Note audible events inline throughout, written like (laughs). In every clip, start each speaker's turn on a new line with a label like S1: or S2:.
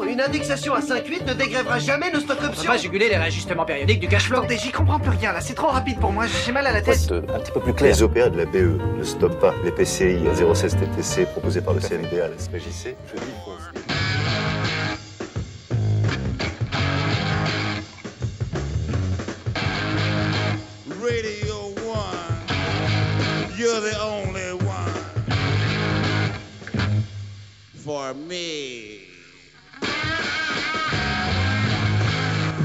S1: Non, une indexation à 5,8 ne dégrèvera jamais nos stock
S2: On peut
S1: options.
S2: pas juguler les réajustements périodiques du cash flow.
S3: Attendez, j'y comprends plus rien là, c'est trop rapide pour moi, j'ai mal à la tête.
S4: Un petit peu plus clair.
S5: Les OPA de la BE ne stoppent pas les PCI 016 TTC proposés par le CNDA à la SPJC. Je dis qu'on-
S6: Radio One, you're the only one for me.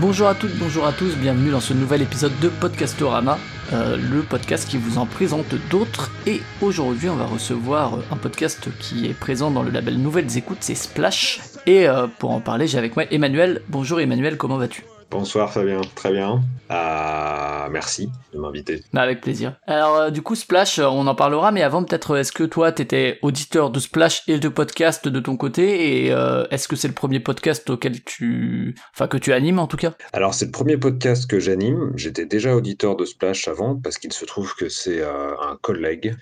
S7: Bonjour à toutes, bonjour à tous, bienvenue dans ce nouvel épisode de Podcastorama, euh, le podcast qui vous en présente d'autres. Et aujourd'hui, on va recevoir un podcast qui est présent dans le label Nouvelles Écoutes, c'est Splash. Et euh, pour en parler, j'ai avec moi Emmanuel. Bonjour Emmanuel, comment vas-tu?
S8: Bonsoir Fabien, très bien. Euh, merci de m'inviter.
S7: Bah, Avec plaisir. Alors euh, du coup, Splash, euh, on en parlera, mais avant peut-être, est-ce que toi, t'étais auditeur de Splash et de podcast de ton côté? Et euh, est-ce que c'est le premier podcast auquel tu... Enfin, que tu animes en tout cas?
S8: Alors c'est le premier podcast que j'anime. J'étais déjà auditeur de Splash avant parce qu'il se trouve que c'est un collègue,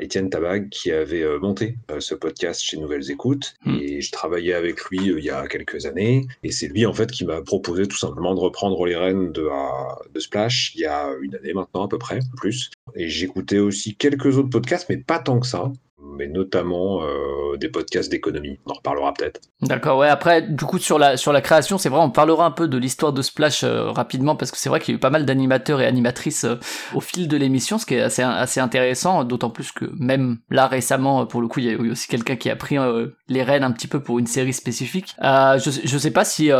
S8: Étienne Tabag, qui avait monté ce podcast chez Nouvelles Écoutes.
S7: Hmm.
S8: Et je travaillais avec lui il y a quelques années. Et c'est lui en fait qui m'a proposé tout simplement de reprendre les rênes de, euh, de Splash il y a une année maintenant à peu près, plus. Et j'écoutais aussi quelques autres podcasts, mais pas tant que ça. Mais notamment euh, des podcasts d'économie. On en reparlera peut-être.
S7: D'accord, ouais, après, du coup, sur la, création, c'est vrai, on parlera un peu de l'histoire de Splash euh, rapidement, parce que c'est vrai qu'il y a eu pas mal d'animateurs et animatrices euh, au fil de l'émission, ce qui est assez, intéressant, d'autant plus que même là, récemment, pour le coup, il y a eu aussi quelqu'un qui a pris les rênes un petit peu pour une série spécifique. Je, je sais pas si,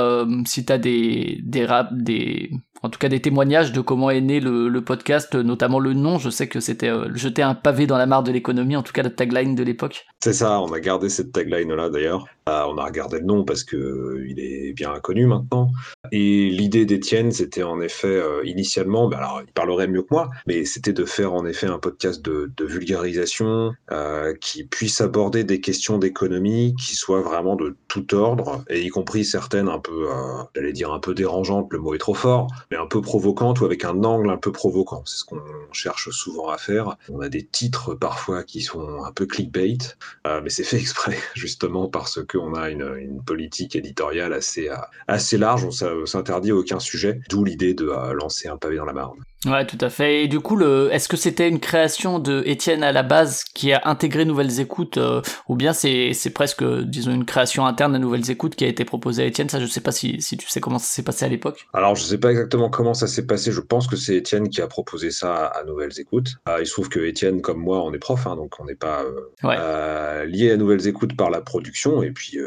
S7: si t'as des, des rap, des, en tout cas des témoignages de comment est né le, podcast, notamment le nom, je sais que c'était euh, jeter un pavé dans la mare de l'économie, en tout cas la tagline de l'époque.
S8: C'est ça, on a gardé cette tagline-là d'ailleurs. Euh, on a regardé le nom parce que euh, il est bien connu maintenant. Et l'idée d'Étienne, c'était en effet euh, initialement, bah alors il parlerait mieux que moi, mais c'était de faire en effet un podcast de, vulgarisation euh, qui puisse aborder des questions d'économie qui soient vraiment de tout ordre, et y compris certaines un peu, euh, j'allais dire un peu dérangeantes, le mot est trop fort, mais un peu provocantes ou avec un angle un peu provoquant. C'est ce qu'on cherche souvent à faire. On a des titres parfois qui sont un peu clickbait, mais c'est fait (laughs) exprès, justement parce qu'on a une, politique éditoriale assez, euh, assez large, on s'interdit aucun sujet, d'où l'idée de euh, lancer un pavé dans la mare.
S7: Ouais, tout à fait. Et du coup, le, est-ce que c'était une création de Étienne à la base qui a intégré Nouvelles Écoutes, euh, ou bien c'est, c'est presque, disons, une création interne de Nouvelles Écoutes qui a été proposée à Étienne? Ça, je sais pas si, si tu sais comment ça s'est passé à l'époque.
S8: Alors, je sais pas exactement comment ça s'est passé. Je pense que c'est Étienne qui a proposé ça à Nouvelles Écoutes. Euh, il se trouve que Étienne, comme moi, on est prof, hein, donc on n'est pas euh,
S7: Ouais.
S8: euh, lié à Nouvelles Écoutes par la production et puis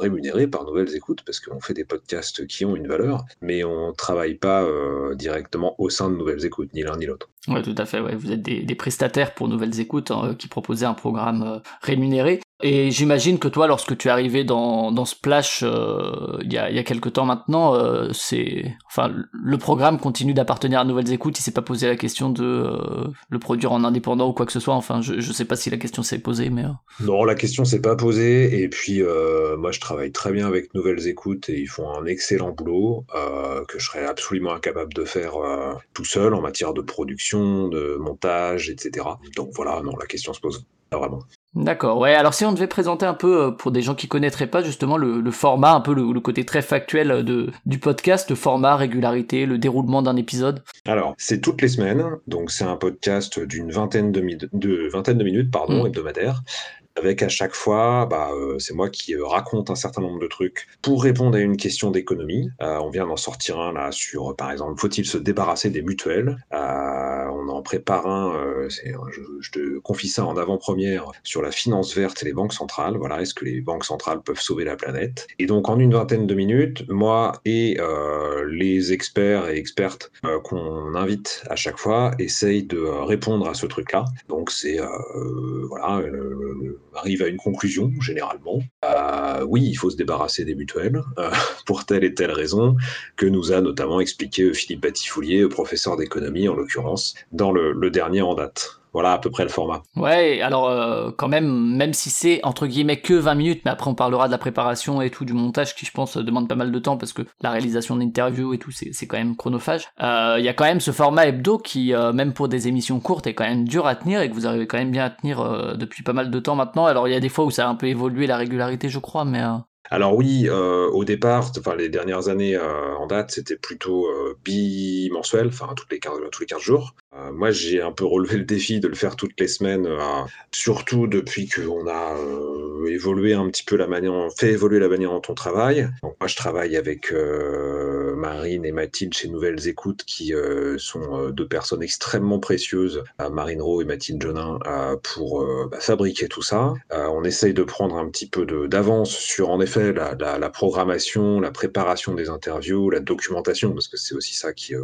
S8: rémunéré par Nouvelles Écoutes parce qu'on fait des podcasts qui ont une valeur, mais on travaille pas directement au sein de Nouvelles Ni l'un ni l'autre.
S7: Ouais, tout à fait. Vous êtes des, prestataires pour Nouvelles Écoutes hein, qui proposaient un programme euh, rémunéré. Et j'imagine que toi, lorsque tu es arrivé dans, dans Splash euh, il y, a, il y a quelques temps maintenant, euh, c'est, enfin, le programme continue d'appartenir à Nouvelles Écoutes. Il s'est pas posé la question de euh, le produire en indépendant ou quoi que ce soit. Enfin, je, je sais pas si la question s'est posée, mais euh,
S8: Non, la question s'est pas posée. Et puis, euh, moi, je travaille très bien avec Nouvelles Écoutes et ils font un excellent boulot euh, que je serais absolument incapable de faire tout seul en matière de production, de montage, etc. Donc voilà, non, la question se pose pas vraiment.
S7: D'accord, ouais. Alors si on devait présenter un peu euh, pour des gens qui connaîtraient pas justement le, le format, un peu le, le côté très factuel de, du podcast, le format, régularité, le déroulement d'un épisode.
S8: Alors, c'est toutes les semaines, donc c'est un podcast d'une vingtaine de, mi- de vingtaine de minutes, pardon,
S7: Mm.
S8: hebdomadaire. Avec à chaque fois, bah, euh, c'est moi qui euh, raconte un certain nombre de trucs pour répondre à une question d'économie. Euh, on vient d'en sortir un là sur, par exemple, faut-il se débarrasser des mutuelles? On en prépare un, je, te confie ça en avant-première, sur la finance verte et les banques centrales. Voilà, est-ce que les banques centrales peuvent sauver la planète? Et donc, en une vingtaine de minutes, moi et les experts et expertes qu'on invite à chaque fois essayent de répondre à ce truc-là. Donc, c'est voilà, arrive à une conclusion généralement. Euh, oui, il faut se débarrasser des mutuelles euh, (laughs) pour telle et telle raison que nous a notamment expliqué Philippe Batifoulier, professeur d'économie en l'occurrence, dans le, le dernier en date. Voilà à peu près le format.
S7: Ouais, alors euh, quand même, même si c'est entre guillemets que 20 minutes, mais après on parlera de la préparation et tout, du montage qui je pense demande pas mal de temps parce que la réalisation d'interviews et tout, c'est quand même chronophage. Euh, Il y a quand même ce format hebdo qui, euh, même pour des émissions courtes, est quand même dur à tenir et que vous arrivez quand même bien à tenir depuis pas mal de temps maintenant. Alors il y a des fois où ça a un peu évolué la régularité, je crois, mais...
S8: Alors oui, euh, au départ, enfin les dernières années euh, en date, c'était plutôt euh, bimensuel, enfin toutes les 15, tous les 15 jours. Euh, moi, j'ai un peu relevé le défi de le faire toutes les semaines, euh, surtout depuis qu'on a euh, évolué un petit peu la manière, fait évoluer la manière dont on travaille. Donc moi, je travaille avec Marine et Mathilde chez Nouvelles Écoutes, qui sont deux personnes extrêmement précieuses, Marine Rowe et Mathilde Jonin, pour bah, fabriquer tout ça. On essaye de prendre un petit peu d'avance sur, en effet, la, programmation, la préparation des interviews, la documentation, parce que c'est aussi ça qui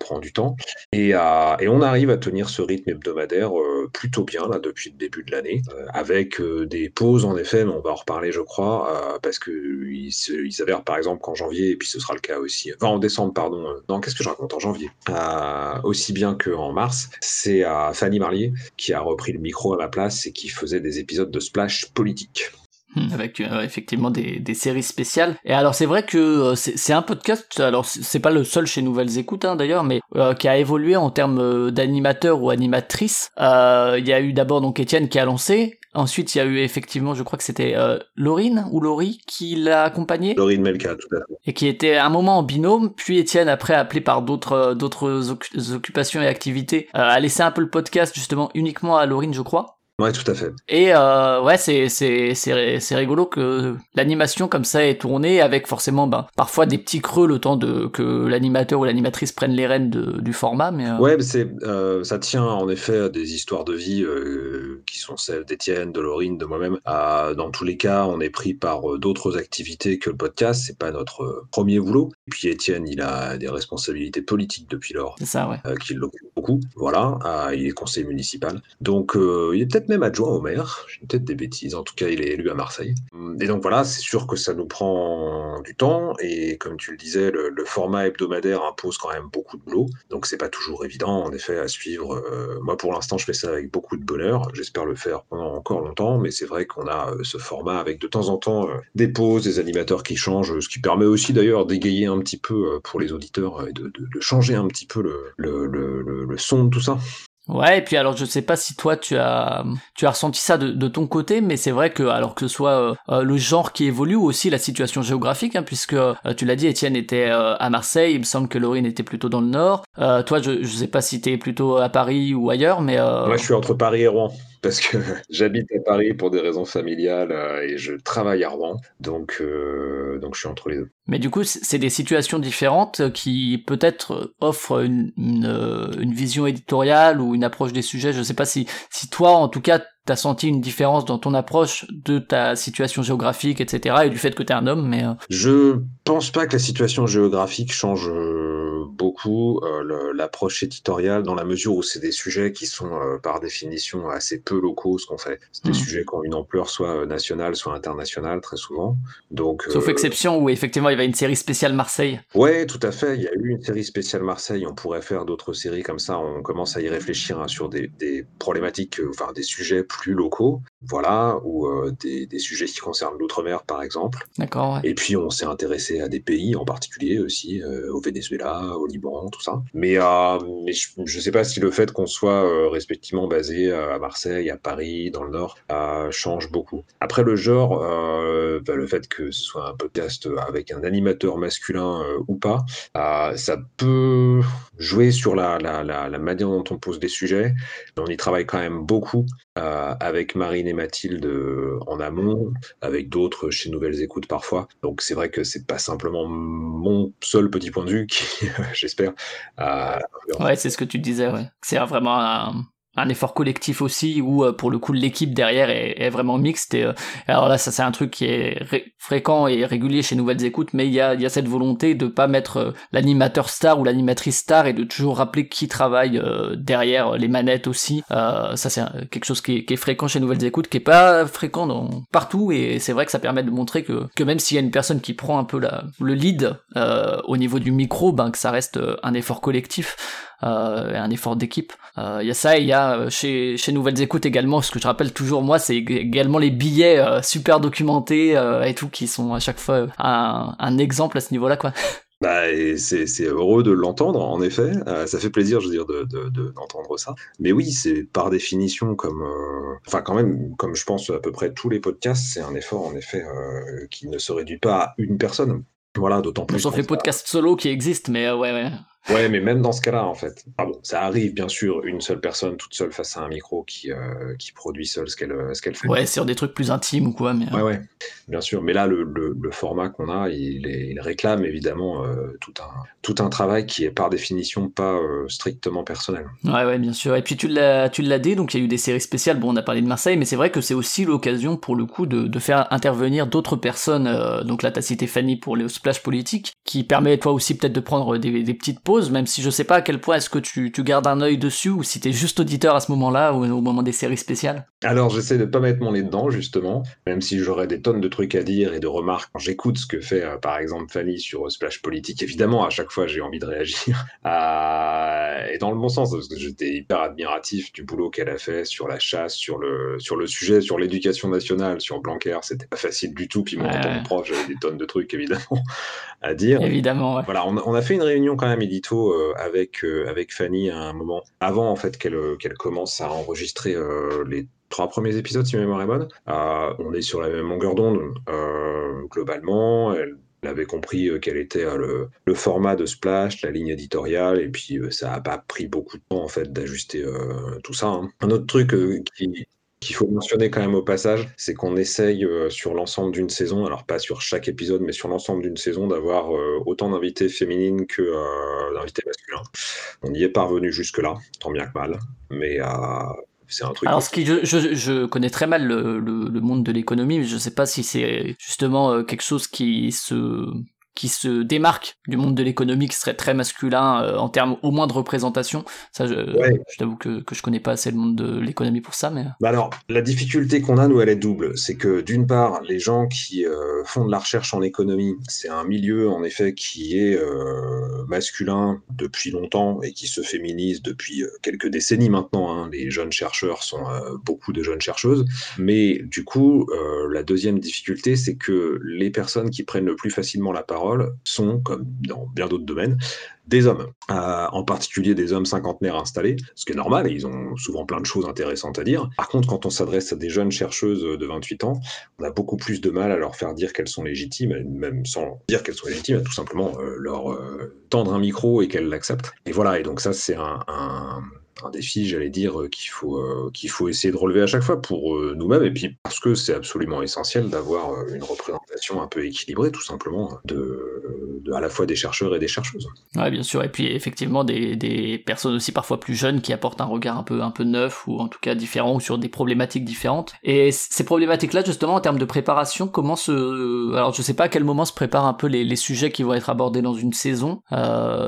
S8: prend du temps. Et, euh, et on arrive à tenir ce rythme hebdomadaire euh, plutôt bien là depuis le début de l'année, euh, avec euh, des pauses en effet, mais on va en reparler je crois, parce que il, s'avère par exemple qu'en janvier, et puis ce sera le cas aussi, enfin en décembre pardon, non qu'est-ce que je raconte en janvier, aussi bien qu'en mars, c'est à Fanny Marlier qui a repris le micro à ma place et qui faisait des épisodes de Splash politique.
S7: Hmm, avec euh, effectivement des, des séries spéciales. Et alors c'est vrai que euh, c'est c'est un podcast, alors c'est pas le seul chez Nouvelles Écoutes hein, d'ailleurs, mais euh, qui a évolué en termes euh, d'animateur ou animatrice. Euh, Il y a eu d'abord donc Étienne qui a lancé, ensuite il y a eu effectivement, je crois que c'était euh, Laurine ou Laurie qui l'a accompagné
S8: Laurine Melka, tout à fait.
S7: et qui était un moment en binôme, puis Étienne après appelé par d'autres euh, d'autres oc- occupations et activités euh, a laissé un peu le podcast justement uniquement à Laurine je crois.
S8: Ouais, tout à fait.
S7: Et euh, ouais, c'est c'est c'est c'est rigolo que l'animation comme ça est tournée avec forcément ben parfois des petits creux le temps de que l'animateur ou l'animatrice prenne les rênes de, du format, mais euh,
S8: Ouais, c'est, euh, ça tient en effet à des histoires de vie qui sont celles d'Étienne, de Laurine, de moi-même. Dans tous les cas, on est pris par d'autres activités que le podcast. C'est pas notre premier boulot. Et puis Étienne, il a des responsabilités politiques depuis lors.
S7: c'est ça, ouais.
S8: Qui l'occupe voilà, il est conseiller municipal. Donc euh, il est peut-être même adjoint au maire, j'ai peut-être des bêtises, en tout cas il est élu à Marseille. Et donc voilà, c'est sûr que ça nous prend du temps, et comme tu le disais, le, format hebdomadaire impose quand même beaucoup de boulot, donc c'est pas toujours évident en effet à suivre. Euh, moi pour l'instant je fais ça avec beaucoup de bonheur, j'espère le faire pendant encore longtemps, mais c'est vrai qu'on a euh, ce format avec de temps en temps des pauses, des animateurs qui changent, ce qui permet aussi d'ailleurs d'égayer un petit peu pour les auditeurs et de, changer un petit peu le, le- le son tout ça.
S7: Ouais, et puis alors je sais pas si toi tu as tu as ressenti ça de, de ton côté, mais c'est vrai que alors que ce soit euh, euh, le genre qui évolue ou aussi la situation géographique, hein, puisque euh, tu l'as dit, Étienne était euh, à Marseille, il me semble que Laurine était plutôt dans le nord. Toi, je je sais pas si t'es plutôt à Paris ou ailleurs, mais
S8: Moi, je suis entre Paris et Rouen. Parce que (laughs) j'habite à Paris pour des raisons familiales euh, et je travaille à Rouen. Donc, euh, donc je suis entre les deux.
S7: Mais du coup, c'est des situations différentes qui peut-être offrent une, une, euh, une vision éditoriale ou une approche des sujets. Je sais pas si, si toi, en tout cas, t'as senti une différence dans ton approche de ta situation géographique, etc., et du fait que t'es un homme, mais euh,
S8: Je pense pas que la situation géographique change euh, beaucoup euh, l'approche éditoriale dans la mesure où c'est des sujets qui sont euh, par définition assez peu locaux ce qu'on fait. C'est des
S7: Mhm.
S8: sujets qui ont une ampleur soit nationale soit internationale très souvent. Donc
S7: sauf
S8: euh,
S7: exception où effectivement il y avait une série spéciale Marseille.
S8: Ouais, tout à fait. Il y a eu une série spéciale Marseille. On pourrait faire d'autres séries comme ça. On commence à y réfléchir hein, sur des, des problématiques, enfin des sujets plus locaux, voilà, ou euh, des, des sujets qui concernent l'outre-mer par exemple.
S7: D'accord, ouais.
S8: Et puis on s'est intéressé à des pays en particulier aussi, euh, au Venezuela, au Liban, tout ça. Mais, euh, mais je ne sais pas si le fait qu'on soit respectivement basé à Marseille, à Paris, dans le Nord, change beaucoup. Après le genre, bah, le fait que ce soit un podcast avec un animateur masculin ou pas, ça peut jouer sur la, la, la, la manière dont on pose des sujets. On y travaille quand même beaucoup euh, avec Marine et Mathilde euh, en amont, avec d'autres chez Nouvelles Écoutes parfois. Donc c'est vrai que c'est pas simplement mon seul petit point de vue qui, (laughs) j'espère, euh,
S7: Ouais, c'est ce que tu disais. C'est vraiment un, un effort collectif aussi où euh, pour le coup l'équipe derrière est, est vraiment mixte. Et euh, alors là ça c'est un truc qui est ré- fréquent et régulier chez Nouvelles Écoutes mais il y a, il y a cette volonté de pas mettre euh, l'animateur star ou l'animatrice star et de toujours rappeler qui travaille derrière les manettes aussi. Euh, ça c'est quelque chose qui est, qui est fréquent chez Nouvelles Écoutes qui est pas fréquent dans, partout. Et c'est vrai que ça permet de montrer que, que même s'il y a une personne qui prend un peu la, le lead euh, au niveau du micro ben que ça reste un effort collectif euh, un effort d'équipe. Euh, Il y a ça, et il y a euh, chez, chez Nouvelles Écoutes également, ce que je rappelle toujours moi, c'est ég- également les billets euh, super documentés et tout qui sont à chaque fois un, un exemple à ce niveau-là quoi. (laughs)
S8: Bah, c'est heureux de l'entendre, en effet. Euh, ça fait plaisir, je veux dire, de, de- de- d'entendre ça. Mais oui, c'est par définition comme, euh, enfin quand même, comme je pense à peu près tous les podcasts, c'est un effort en effet euh, qui ne se réduit pas à une personne. Voilà, d'autant plus.
S7: Sauf les podcasts solo qui existent, mais ouais, ouais.
S8: Ouais, mais même dans ce cas-là, en fait. Ah bon, ça arrive, bien sûr, une seule personne toute seule face à un micro qui, euh, qui produit seule ce qu'elle ce qu'elle fait.
S7: Ouais, sur des trucs plus intimes ou quoi, mais. euh,
S8: Ouais, ouais, bien sûr. Mais là, le, le, le format qu'on a, il, est- il réclame évidemment euh, tout, un, tout un travail qui est par définition pas euh, strictement personnel.
S7: Ouais, ouais, bien sûr. Et puis tu l'as, tu l'as dit, donc il y a eu des séries spéciales. Bon, on a parlé de Marseille, mais c'est vrai que c'est aussi l'occasion, pour le coup, de, de faire intervenir d'autres personnes. donc là, t'as cité Fanny pour les splash politiques, qui permet toi aussi peut-être de prendre des, des petites pauses, même si je sais pas à quel point est-ce que tu, tu gardes un œil dessus ou si t'es juste auditeur à ce moment-là ou au moment des séries spéciales.
S8: Alors, j'essaie de pas mettre mon nez dedans, justement, même si j'aurais des tonnes de trucs à dire et de remarques quand j'écoute ce que fait, euh, par exemple, Fanny sur euh, Splash Politique. Évidemment, à chaque fois, j'ai envie de réagir. (laughs) Et dans le bon sens, parce que j'étais hyper admiratif du boulot qu'elle a fait sur la chasse, sur le, sur le sujet, sur l'éducation nationale, sur Blanquer. C'était pas facile du tout. Puis moi, en tant
S7: ouais.
S8: que prof, j'avais des tonnes de trucs, évidemment, (laughs) à dire.
S7: Évidemment, ouais.
S8: Voilà, on a, on a fait une réunion quand même édito euh, avec, avec Fanny à un moment, avant en fait qu'elle qu'elle commence à enregistrer les trois premiers épisodes, si ma mémoire est bonne. Euh, on est sur la même longueur d'onde euh, globalement. Elle, avait compris euh, quel était le, format de Splash, la ligne éditoriale, et puis ça a pas pris beaucoup de temps en fait d'ajuster tout ça. hein. Un autre truc qui, qu'il faut mentionner quand même au passage, c'est qu'on essaye sur l'ensemble d'une saison, alors pas sur chaque épisode, mais sur l'ensemble d'une saison, d'avoir autant d'invités féminines que d'invités masculins. On y est parvenu jusque-là, tant bien que mal, mais c'est un truc.
S7: Alors, ce qui, je, je, je connais très mal le, le, le monde de l'économie, mais je sais pas si c'est justement euh, quelque chose qui se qui se démarque du monde de l'économie, qui serait très masculin euh, en termes au moins de représentation. Ça, je,
S8: Ouais.
S7: je t'avoue que, que je connais pas assez le monde de l'économie pour ça, mais
S8: Bah alors, la difficulté qu'on a, nous, elle est double. C'est que d'une part, les gens qui euh, font de la recherche en économie, c'est un milieu, en effet, qui est euh, masculin depuis longtemps et qui se féminise depuis euh, quelques décennies maintenant. hein. Les jeunes chercheurs sont euh, beaucoup de jeunes chercheuses. Mais du coup, euh, la deuxième difficulté, c'est que les personnes qui prennent le plus facilement la parole sont, comme dans bien d'autres domaines, des hommes, Euh, en particulier des hommes cinquantenaires installés, ce qui est normal, et ils ont souvent plein de choses intéressantes à dire. Par contre, quand on s'adresse à des jeunes chercheuses de 28 ans, on a beaucoup plus de mal à leur faire dire qu'elles sont légitimes, même sans dire qu'elles sont légitimes, à tout simplement euh, leur euh, tendre un micro et qu'elles l'acceptent. Et voilà, et donc ça, c'est un- un défi, j'allais dire, euh, qu'il faut, euh, qu'il faut essayer de relever à chaque fois pour euh, nous-mêmes, et puis parce que c'est absolument essentiel d'avoir une représentation un peu équilibrée, tout simplement, de, à la fois des chercheurs et des chercheuses.
S7: ouais, bien sûr. Et puis effectivement, des, des personnes aussi parfois plus jeunes qui apportent un regard un peu un peu neuf ou en tout cas différent sur des problématiques différentes. Et ces problématiques-là, justement, en termes de préparation, comment se, alors je sais pas à quel moment se préparent un peu les, sujets qui vont être abordés dans une saison.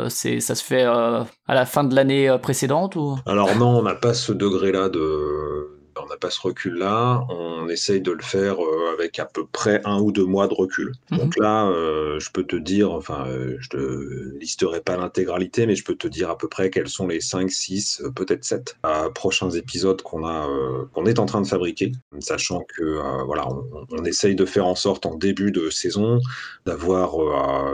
S7: C'est, ça se fait à la fin de l'année précédente ou?
S8: Alors non, on n'a pas ce degré-là de... On n'a pas ce recul-là. On essaye de le faire euh, avec à peu près un ou deux mois de recul.
S7: Mhm.
S8: Donc là, euh, je peux te dire, enfin, euh, je te listerai pas l'intégralité, mais je peux te dire à peu près quels sont les 5, 6, euh, peut-être 7 euh, prochains épisodes qu'on a, euh, qu'on est en train de fabriquer, sachant que voilà, on, on essaye de faire en sorte en début de saison d'avoir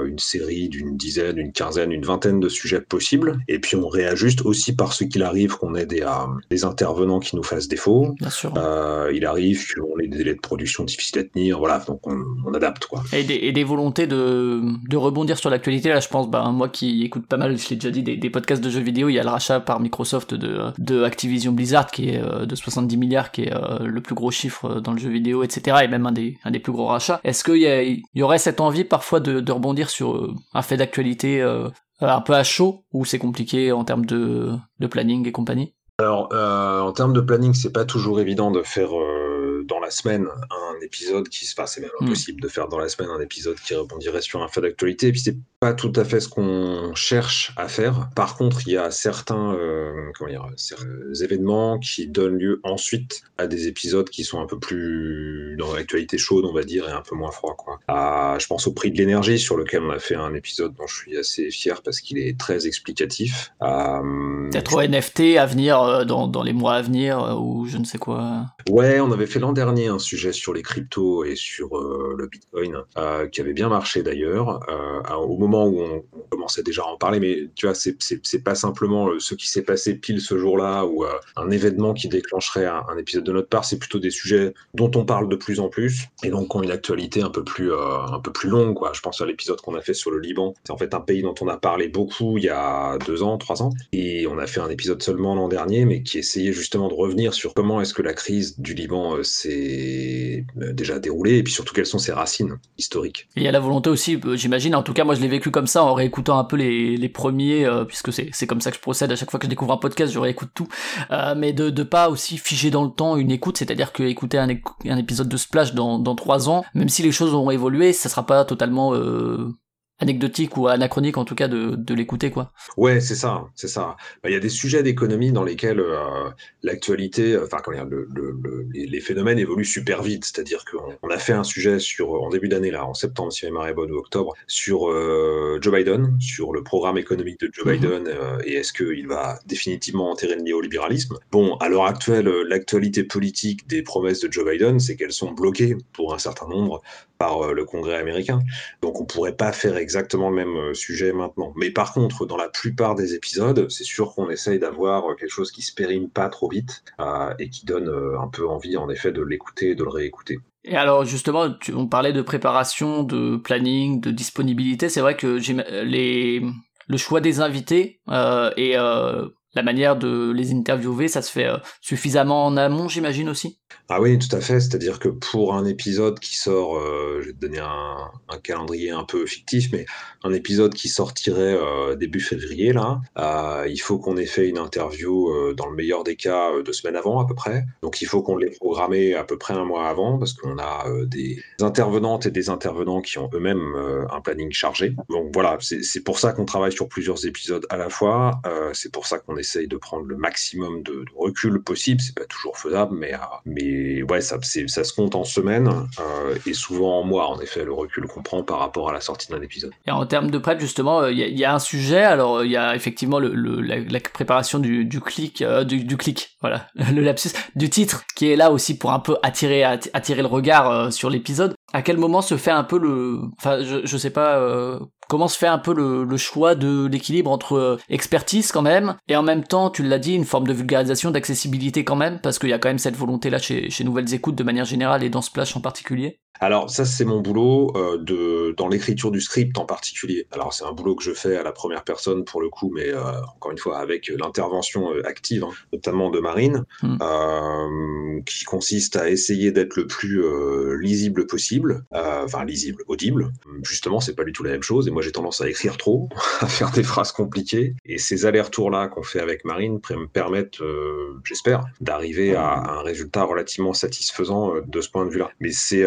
S8: une série d'une dizaine, une quinzaine, une vingtaine de sujets possibles, et puis on réajuste aussi parce qu'il arrive qu'on ait des, des intervenants qui nous fassent défaut.
S7: Bien sûr.
S8: Euh, il arrive qu'on ait des délais de production difficiles à tenir, voilà, donc on, on adapte quoi.
S7: Et des, et des volontés de, de rebondir sur l'actualité. Là, je pense, bah, moi qui écoute pas mal, je l'ai déjà dit, des, des podcasts de jeux vidéo, il y a le rachat par Microsoft de, de Activision Blizzard, qui est euh, de 70 milliards, qui est euh, le plus gros chiffre dans le jeu vidéo, etc. Et même un des, un des plus gros rachats. Est-ce qu'il y, a- aurait cette envie parfois de, de rebondir sur un fait d'actualité euh, un peu à chaud, ou c'est compliqué en termes de, de planning et compagnie?
S8: Alors, euh, en termes de planning, c'est pas toujours évident de faire euh, dans la semaine un épisode qui se passe. C'est même
S7: Mm.
S8: impossible de faire dans la semaine un épisode qui rebondirait sur un fait d'actualité. Et puis, c'est pas tout à fait ce qu'on cherche à faire. Par contre, il y a certains, euh, comment dire, certains événements qui donnent lieu ensuite à des épisodes qui sont un peu plus dans l'actualité chaude, on va dire, et un peu moins froid, quoi. Ah, je pense au prix de l'énergie sur lequel on a fait un épisode dont je suis assez fier parce qu'il est très explicatif.
S7: Peut-être au NFT à venir, euh, dans, dans les mois à venir, euh, ou je ne sais quoi.
S8: Ouais, on avait fait l'an dernier un sujet sur les cryptos et sur euh, le Bitcoin euh, qui avait bien marché d'ailleurs, euh, au moment où on, commençait déjà à en parler, mais tu vois, c'est pas simplement ce qui s'est passé pile ce jour-là ou un événement qui déclencherait un, épisode de notre part, c'est plutôt des sujets dont on parle de plus en plus et donc ont une actualité un peu plus, un peu plus longue. Quoi. Je pense à l'épisode qu'on a fait sur le Liban. C'est en fait un pays dont on a parlé beaucoup il y a deux ans, trois ans, et on a fait un épisode seulement l'an dernier, mais qui essayait justement de revenir sur comment est-ce que la crise du Liban s'est euh, déjà déroulée, et puis surtout quelles sont ses racines historiques.
S7: Il y a la volonté aussi, euh, j'imagine, en tout cas moi je l'ai vécu comme ça en réécoutant un peu les, les premiers, puisque c'est comme ça que je procède à chaque fois que je découvre un podcast, je réécoute tout, mais de, de pas aussi figer dans le temps une écoute, c'est-à-dire que écouter un, un épisode de Splash dans, dans trois ans, même si les choses ont évolué, ça sera pas totalement anecdotique ou anachronique en tout cas de, de l'écouter quoi.
S8: Ouais, c'est ça, c'est ça. Bah, il y a des sujets d'économie dans lesquels euh, l'actualité, enfin quand le, le, le, les phénomènes évoluent super vite. C'est-à-dire qu'on on a fait un sujet sur en début d'année là, en septembre si ma mémoire est bonne ou octobre, sur euh, Joe Biden, sur le programme économique de Joe mm -hmm. Biden euh, et est-ce qu'il va définitivement enterrer le néolibéralisme? Bon, à l'heure actuelle, l'actualité politique des promesses de Joe Biden, c'est qu'elles sont bloquées pour un certain nombre par le Congrès américain. Donc on pourrait pas faire exactement le même euh, sujet maintenant. Mais par contre, dans la plupart des épisodes, c'est sûr qu'on essaye d'avoir euh, quelque chose qui se périme pas trop vite euh, et qui donne un peu envie, en effet, de l'écouter et de le réécouter.
S7: Et alors justement, tu, on parlait de préparation, de planning, de disponibilité. C'est vrai que les le choix des invités euh, et la manière de les interviewer, ça se fait euh, suffisamment en amont, j'imagine aussi?
S8: Ah oui, tout à fait. C'est-à-dire que pour un épisode qui sort, euh, je vais te donner un, calendrier un peu fictif, mais un épisode qui sortirait euh, début février, là, il faut qu'on ait fait une interview, dans le meilleur des cas, deux semaines avant à peu près. Donc il faut qu'on l'ait programmé à peu près un mois avant, parce qu'on a des intervenantes et des intervenants qui ont eux-mêmes un planning chargé. Donc voilà, c'est pour ça qu'on travaille sur plusieurs épisodes à la fois. c'est pour ça qu'on essaye de prendre le maximum de, recul possible. C'est pas toujours faisable, mais, euh, mais ouais, ça, se compte en semaines euh, et souvent en mois, en effet, le recul qu'on prend par rapport à la sortie d'un épisode.
S7: Et en termes de prep, justement, il y, a un sujet. Alors, il y a effectivement le, la, préparation du, clic, euh, du, du, clic, voilà, (laughs) le lapsus, du titre, qui est là aussi pour un peu attirer, attirer le regard euh, sur l'épisode. À quel moment se fait un peu le, enfin, je, je sais pas euh, comment se fait un peu le, choix de l'équilibre entre euh, expertise quand même et en même temps, tu l'as dit, une forme de vulgarisation, d'accessibilité quand même, parce qu'il y a quand même cette volonté là chez, chez Nouvelles Écoutes de manière générale et dans Splash en particulier.
S8: Alors ça c'est mon boulot euh, de dans l'écriture du script en particulier. Alors c'est un boulot que je fais à la première personne pour le coup, mais euh, encore une fois avec l'intervention euh, active, hein, notamment de Marine, mmh. qui consiste à essayer d'être le plus euh, lisible possible, euh, enfin lisible, audible. Justement c'est pas du tout la même chose et moi j'ai tendance à écrire trop, (laughs) à faire des phrases compliquées et ces allers-retours là qu'on fait avec Marine me permettent, euh, j'espère, d'arriver à, à, un résultat relativement satisfaisant de ce point de vue-là. Mais c'est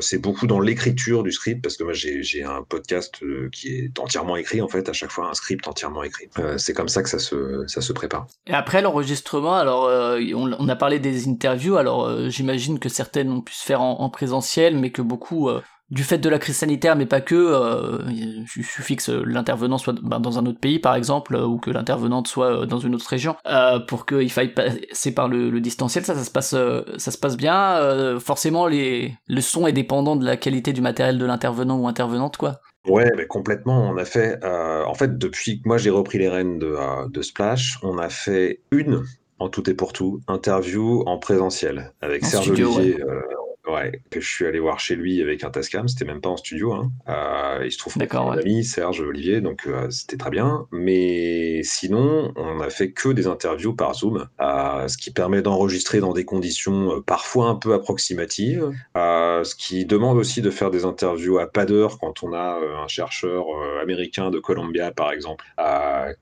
S8: c'est beaucoup dans l'écriture du script parce que moi j'ai un podcast euh, qui est entièrement écrit en fait à chaque fois un script entièrement écrit. Euh, c'est comme ça que ça se ça se prépare.
S7: Et après l'enregistrement alors euh, on, a parlé des interviews alors euh, j'imagine que certaines ont pu se faire en, en présentiel mais que beaucoup euh, du fait de la crise sanitaire, mais pas que, euh, il suffit que l'intervenant soit ben, dans un autre pays, par exemple, ou que l'intervenante soit dans une autre région, euh, pour qu'il faille passer par le, le, distanciel. Ça, ça se passe, ça se passe bien. Euh, forcément, les, le son est dépendant de la qualité du matériel de l'intervenant ou intervenante, quoi.
S8: Ouais, mais complètement. On a fait, euh, en fait, depuis que moi j'ai repris les rênes de, euh, de Splash, on a fait une en tout et pour tout interview en présentiel avec en Serge studio, Olivier. Ouais. Euh, Ouais, que je suis allé voir chez lui avec un Tascam, c'était même pas en studio. Hein. Euh, il se trouve que mon ouais. ami Serge Olivier, donc euh, c'était très bien. Mais sinon, on a fait que des interviews par Zoom, euh, ce qui permet d'enregistrer dans des conditions parfois un peu approximatives, ce qui demande aussi de faire des interviews à pas d'heure quand on a un chercheur américain de Columbia, par exemple,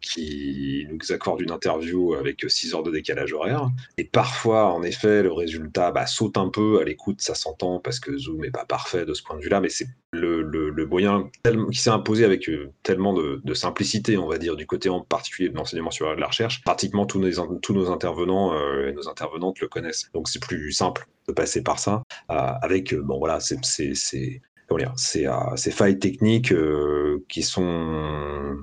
S8: qui nous accorde une interview avec 6 heures de décalage horaire. Et parfois, en effet, le résultat bah, saute un peu à l'écoute, ça s'entend parce que Zoom n'est pas parfait de ce point de vue-là, mais c'est le, moyen qui s'est imposé avec euh, tellement de, simplicité, on va dire, du côté en particulier de l'enseignement supérieur de la recherche. Pratiquement tous nos, intervenants euh, et nos intervenantes le connaissent. Donc c'est plus simple de passer par ça euh, avec, bon voilà, c'est ces failles techniques qui sont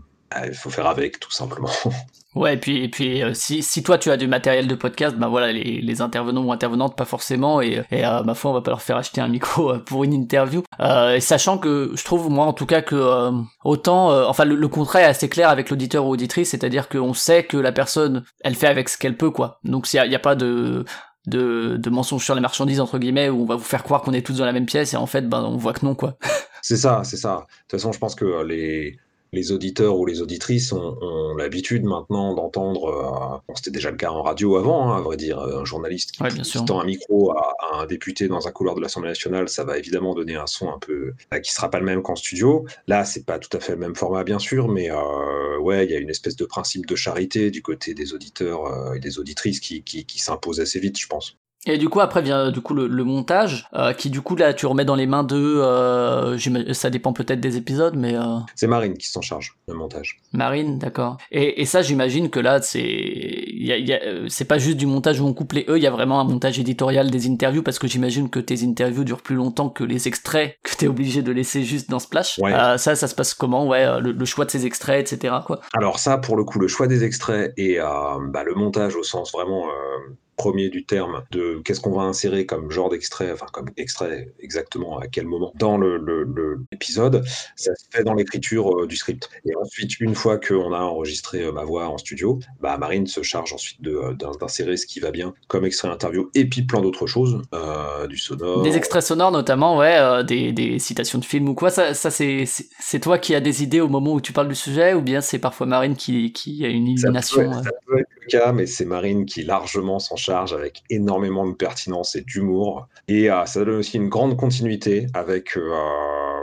S8: Il faut faire avec, tout simplement. (laughs)
S7: Ouais, et puis, et puis euh, si, si toi tu as du matériel de podcast, ben voilà, les, les intervenants ou intervenantes pas forcément, et, et euh, ma foi, on va pas leur faire acheter un micro euh, pour une interview. Euh, et sachant que je trouve moi en tout cas que autant, enfin le, le contrat est assez clair avec l'auditeur ou auditrice, c'est-à-dire qu'on sait que la personne, elle fait avec ce qu'elle peut quoi. Donc il y a, y a pas de de, de mensonges sur les marchandises entre guillemets où on va vous faire croire qu'on est tous dans la même pièce et en fait ben on voit que non quoi.
S8: C'est ça, c'est ça. De toute façon, je pense que les, les auditeurs ou les auditrices ont, ont l'habitude maintenant d'entendre, euh, bon, c'était déjà le cas en radio avant, hein, à vrai dire, un journaliste qui,
S7: Ouais, bien
S8: qui
S7: sûr.
S8: tend un micro à, à un député dans un couloir de l'Assemblée nationale, ça va évidemment donner un son un peu euh, qui sera pas le même qu'en studio. Là, c'est pas tout à fait le même format, bien sûr, mais euh, ouais, il y a une espèce de principe de charité du côté des auditeurs euh, et des auditrices qui, qui, qui s'impose assez vite, je pense.
S7: Et du coup après vient du coup le, le montage euh, qui du coup là tu remets dans les mains de euh, ça dépend peut-être des épisodes mais euh,
S8: C'est Marine qui s'en charge, le montage.
S7: Marine d'accord et, et ça j'imagine que là c'est il y a, y a, euh, c'est pas juste du montage où on coupe les e il y a vraiment un montage éditorial des interviews parce que j'imagine que tes interviews durent plus longtemps que les extraits que t'es obligé de laisser juste dans Splash
S8: Ouais.
S7: Euh, ça ça se passe comment? Ouais euh, le, le choix de ces extraits etc quoi
S8: Alors ça, pour le coup, le choix des extraits et euh, bah, le montage au sens vraiment euh, premier du terme de qu'est-ce qu'on va insérer comme genre d'extrait, enfin comme extrait exactement à quel moment dans le le- le- l'épisode, ça se fait dans l'écriture euh, du script. Et ensuite, une fois qu'on a enregistré euh, ma voix en studio, bah, Marine se charge ensuite de, euh, d'in- d'insérer ce qui va bien comme extrait interview et puis plein d'autres choses, euh, du sonore.
S7: des extraits sonores notamment ouais des, des citations de films ou quoi ça, ça c'est toi qui as des idées au moment où tu parles du sujet ou bien c'est parfois Marine qui qui a une
S8: Ça peut,
S7: illumination
S8: ça peut être le cas, mais c'est Marine qui largement s'en charge avec énormément de pertinence et d'humour. Et euh, ça donne aussi une grande continuité avec euh,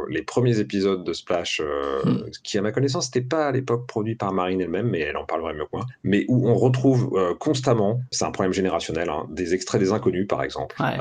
S8: les premiers épisodes de Splash, euh,
S7: Hmm.
S8: qui à ma connaissance n'était pas à l'époque produit par Marine elle-même, mais elle en parlerait mieux que moi, mais où on retrouve constamment, c'est un problème générationnel, hein, des extraits des inconnus par exemple.
S7: Ouais.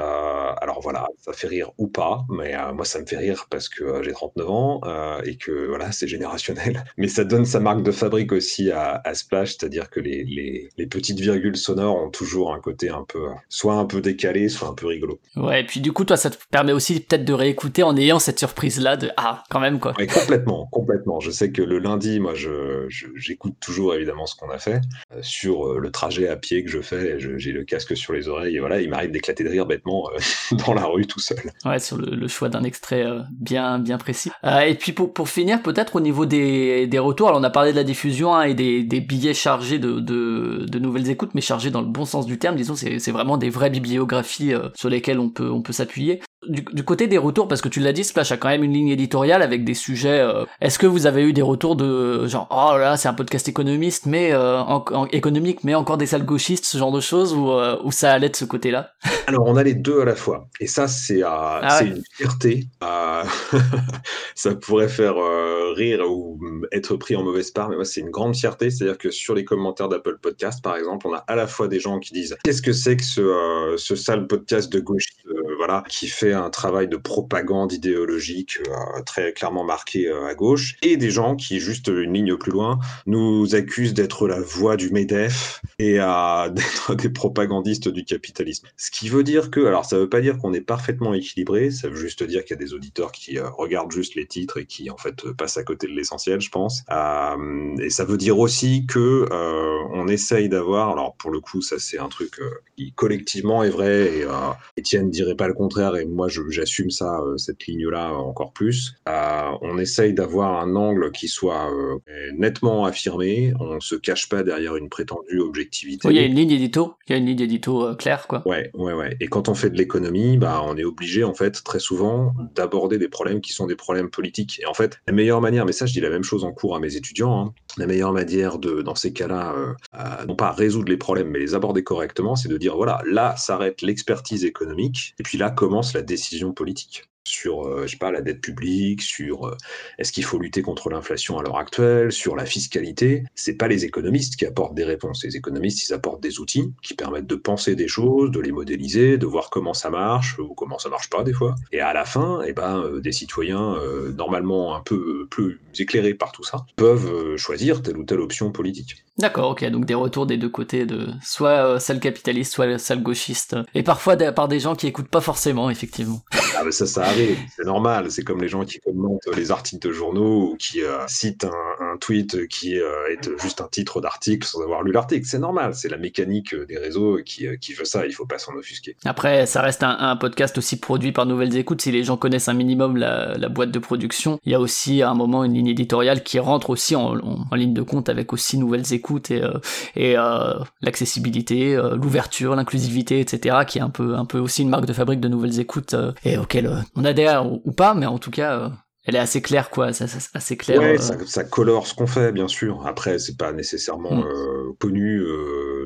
S8: Alors voilà, ça fait rire ou pas, mais moi ça me fait rire parce que j'ai 39 ans et que voilà, c'est générationnel. (laughs) Mais ça donne sa marque de fabrique aussi à, à Splash, c'est-à-dire que les, les, les petites virgules sonores ont toujours un côté un peu, soit un peu décalé, soit un peu rigolo.
S7: Ouais, et puis du coup, toi, ça te permet aussi peut-être de réécouter en ayant cette surprise-là de ah, quand même quoi.
S8: Ouais, complètement, complètement. Je sais que le lundi, moi, je, je- j'écoute toujours évidemment ce qu'on a fait euh, sur euh, le trajet à pied que je fais. j'ai le casque sur les oreilles et voilà, il m'arrive d'éclater de rire bêtement euh, (laughs) dans la rue tout seul.
S7: Ouais, sur le, le choix d'un extrait bien bien précis. Et puis pour, pour finir, peut-être au niveau des, des retours, alors on a parlé de la diffusion hein, et des, des billets chargés de, de, de nouvelles écoutes, mais chargés dans le bon sens du terme, disons, c'est vraiment des vraies bibliographies euh, sur lesquelles on peut on peut s'appuyer. Du, du côté des retours, parce que tu l'as dit, Splash a quand même une ligne éditoriale avec des sujets. euh, Est-ce que vous avez eu des retours de genre oh là c'est un podcast économiste, mais euh, en- en- économique, mais encore des salles gauchistes, ce genre de choses, ou euh, ou ça allait de ce côté-là?
S8: Alors, on a les deux à la fois. Et ça, c'est
S7: ouais.
S8: une fierté. (laughs) ça pourrait faire rire ou être pris en mauvaise part, mais moi, c'est une grande fierté. C'est-à-dire que sur les commentaires d'Apple Podcast, par exemple, on a à la fois des gens qui disent Qu'est-ce que c'est que ce, ce sale podcast de gauche qui fait un travail de propagande idéologique euh, très clairement marqué euh, à gauche, et des gens qui, juste une ligne plus loin, nous accusent d'être la voix du MEDEF et (laughs) d'être des propagandistes du capitalisme. Ce qui veut dire que, alors ça veut pas dire qu'on est parfaitement équilibré, ça veut juste dire qu'il y a des auditeurs qui euh, regardent juste les titres et qui en fait passent à côté de l'essentiel, je pense. Et ça veut dire aussi que on essaye d'avoir, alors pour le coup ça c'est un truc qui collectivement est vrai et Étienne dirait pas le contraire et moi j'assume ça, euh, cette ligne-là encore plus. Euh, on essaye d'avoir un angle qui soit euh, nettement affirmé, on se cache pas derrière une prétendue objectivité.
S7: Il y a une ligne édito, il y a une ligne édito claire quoi.
S8: Ouais, ouais, ouais. Et quand on fait de l'économie, bah, on est obligé, en fait, très souvent, d'aborder des problèmes qui sont des problèmes politiques. Et en fait, la meilleure manière, mais ça, je dis la même chose en cours à mes étudiants, hein, la meilleure manière de, dans ces cas-là, euh, non pas résoudre les problèmes, mais les aborder correctement, c'est de dire, voilà, là s'arrête l'expertise économique, et puis là commence la décision politique sur, euh, je sais pas, la dette publique, sur euh, est-ce qu'il faut lutter contre l'inflation à l'heure actuelle, sur la fiscalité. C'est pas les économistes qui apportent des réponses. Les économistes, ils apportent des outils qui permettent de penser des choses, de les modéliser, de voir comment ça marche ou comment ça marche pas des fois. Et à la fin, eh ben, euh, des citoyens euh, normalement un peu plus éclairés par tout ça peuvent choisir telle ou telle option politique.
S7: D'accord, ok, donc des retours des deux côtés, de soit salle capitaliste, soit salle gauchiste, et parfois par des gens qui écoutent pas forcément, effectivement.
S8: Ah, mais ça, ça c'est normal. C'est comme les gens qui commentent les articles de journaux ou qui euh, citent un, tweet qui euh, est juste un titre d'article sans avoir lu l'article. C'est normal, c'est la mécanique des réseaux qui, euh, qui veut ça. Il faut pas s'en offusquer.
S7: Après, ça reste un, podcast aussi produit par Nouvelles Écoutes. Si les gens connaissent un minimum la, boîte de production, il y a aussi à un moment une ligne éditoriale qui rentre aussi en, ligne de compte avec aussi Nouvelles Écoutes et, euh, et l'accessibilité, l'ouverture, l'inclusivité, etc. qui est un peu, un peu aussi une marque de fabrique de Nouvelles Écoutes et auquel on adhère ou, ou pas, mais en tout cas, euh, elle est assez claire, quoi. Ça, ça- assez clair.
S8: Ouais,
S7: euh,
S8: ça, ça colore ce qu'on fait, bien sûr. Après, c'est pas nécessairement
S7: Mm.
S8: euh, connu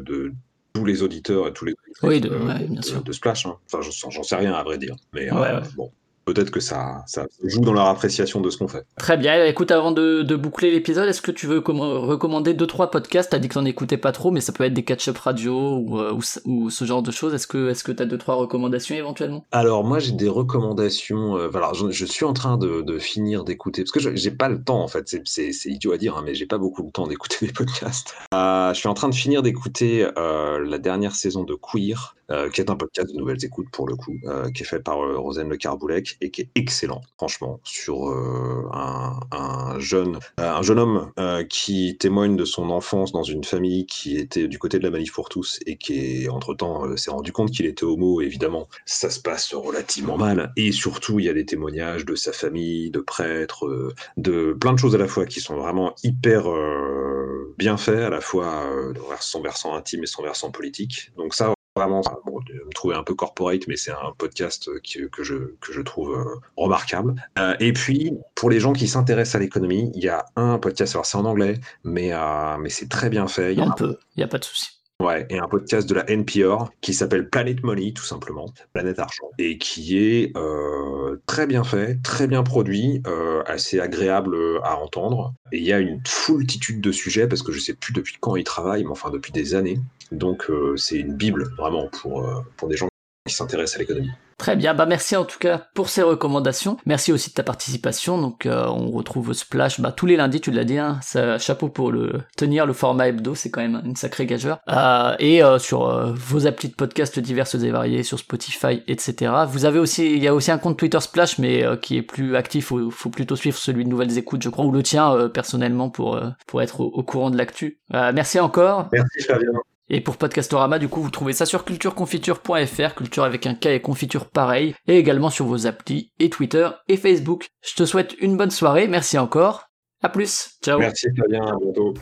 S8: de tous les auditeurs et tous les
S7: Oui, de- ouais, bien sûr.
S8: de Splash. hein. Enfin, j'en sais rien à vrai dire. Mais euh,
S7: ouais.
S8: bon, peut-être que ça, ça joue dans leur appréciation de ce qu'on fait.
S7: Très bien. Écoute, avant de, de boucler l'épisode, est-ce que tu veux comm- recommander deux trois podcasts? T'as dit que t'en écoutais pas trop, mais ça peut être des catch-up radio ou, euh, ou, ce- ou ce genre de choses. Est-ce que est-ce que t'as deux trois recommandations éventuellement?
S8: Alors moi j'ai des recommandations. euh, alors je, je suis en train de, de finir d'écouter parce que je- j'ai pas le temps en fait. C'est- idiot à dire, hein, mais j'ai pas beaucoup de temps d'écouter (laughs) des podcasts. Euh, je suis en train de finir d'écouter euh, la dernière saison de Queer, euh, qui est un podcast de nouvelles écoutes pour le coup, euh, qui est fait par euh, Rosane Le Carboulec et qui est excellent, franchement, sur euh, un, un jeune euh, un jeune homme euh, qui témoigne de son enfance dans une famille qui était du côté de la manif pour tous et qui entre temps s'est rendu compte qu'il était homo évidemment ça se passe relativement mal. Et surtout, il y a des témoignages de sa famille, de prêtres, euh, de plein de choses à la fois qui sont vraiment hyper euh, bien faits, à la fois euh, son versant intime et son versant politique. Donc ça, vraiment, bon, me trouvais un peu corporate, mais c'est un podcast qui- que, je, que je trouve euh, remarquable. Euh, et puis, pour les gens qui s'intéressent à l'économie, il y a un podcast, alors c'est en anglais, mais, euh, mais c'est très bien fait. Il y a
S7: On
S8: un
S7: peut, y a pas de souci.
S8: Ouais, et un podcast de la NPR qui s'appelle Planet Money, tout simplement, Planète Argent, et qui est euh, très bien fait, très bien produit, euh, assez agréable à entendre. Et il y a une foultitude de sujets, parce que je sais plus depuis quand il travaille, mais enfin depuis des années. Donc euh, c'est une bible, vraiment, pour, euh, pour des gens qui s'intéressent à l'économie.
S7: Très bien, bah merci en tout cas pour ces recommandations. Merci aussi de ta participation. Donc euh, on retrouve Splash bah, tous les lundis, tu l'as dit. Hein, ça, chapeau pour le tenir le format hebdo, c'est quand même une sacrée gageure. Euh, et euh, sur vos applis de podcast diverses et variées, sur Spotify, etc. Vous avez aussi, il y a aussi un compte Twitter Splash, mais qui est plus actif. Faut, faut plutôt suivre celui de Nouvelles Écoutes, je crois, ou le tien personnellement pour pour être au, au courant de l'actu. Merci encore.
S8: Merci Flavien.
S7: Et pour Podcastorama, du coup, vous trouvez ça sur cultureconfiture.fr, culture avec un K et confiture pareil, et également sur vos applis et Twitter et Facebook. Je te souhaite une bonne soirée, merci encore. À plus, ciao.
S8: Merci Flavien, à bientôt.